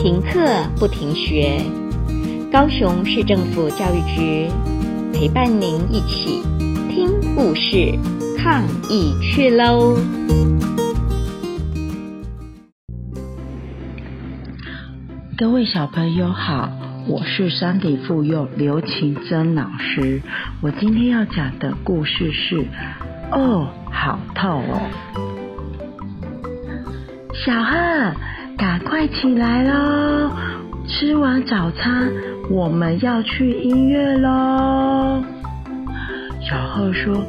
停课不停学，高雄市政府教育局陪伴您一起听故事、抗疫去喽！各位小朋友好，我是山底附幼刘晴珍老师。我今天要讲的故事是：哦，好痛哦！小贺。赶快起来喽！吃完早餐，我们要去医院喽。小贺说：“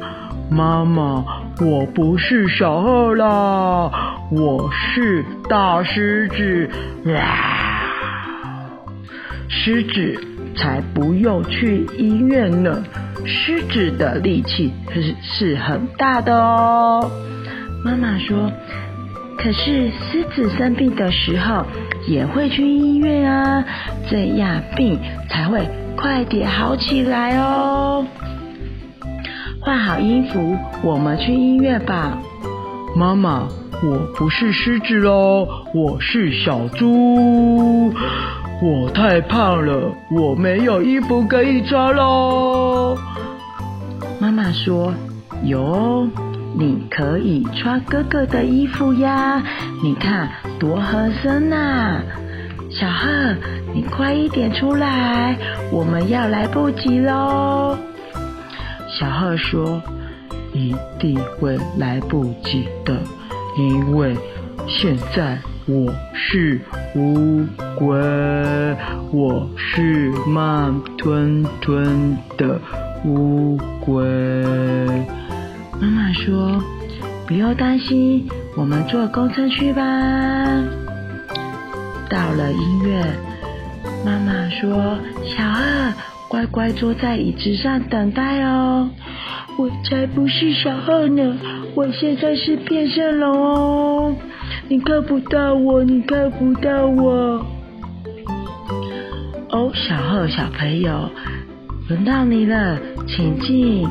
妈妈，我不是小贺啦，我是大狮子。啊”狮子才不用去医院呢，狮子的力气是是很大的哦。妈妈说。可是狮子生病的时候也会去医院啊，这样病才会快点好起来哦。换好衣服，我们去医院吧。妈妈，我不是狮子哦，我是小猪。我太胖了，我没有衣服可以穿喽。妈妈说：有。你可以穿哥哥的衣服呀，你看多合身呐！小贺，你快一点出来，我们要来不及喽。小贺说：“一定会来不及的，因为现在我是乌龟，我是慢吞吞的乌龟。”妈妈说：“不要担心，我们坐公车去吧。”到了医院，妈妈说：“小贺，乖乖坐在椅子上等待哦。”我才不是小贺呢，我现在是变色龙哦，你看不到我，你看不到我。哦，小贺小朋友，轮到你了，请进。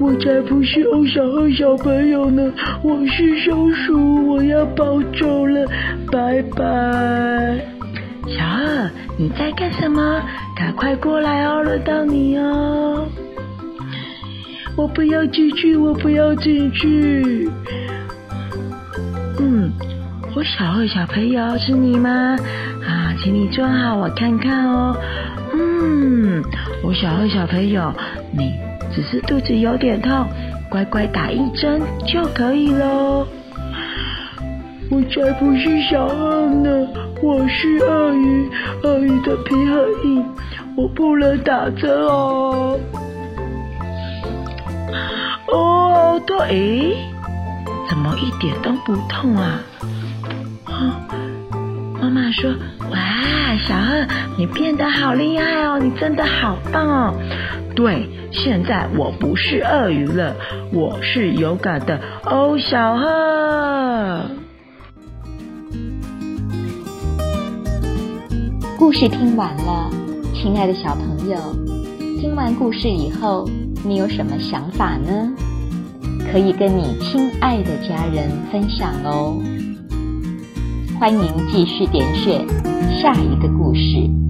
我才不是欧小二小朋友呢，我是松鼠，我要跑走了，拜拜。小二，你在干什么？赶快过来哦，轮到你哦。我不要进去，我不要进去。嗯，我小二小朋友是你吗？啊，请你坐好，我看看哦。嗯，我小二小朋友，你。只是肚子有点痛，乖乖打一针就可以了。我才不是小贺呢，我是鳄鱼，鳄鱼的皮很硬，我不能打针哦。哦，对！诶，怎么一点都不痛啊？哦，妈妈说：“，小贺，你变得好厉害哦，你真的好棒哦。”对，现在我不是鳄鱼了，我是勇敢的欧小贺。故事听完了，亲爱的小朋友，听完故事以后，你有什么想法呢？可以跟你亲爱的家人分享哦。欢迎继续点选下一个故事。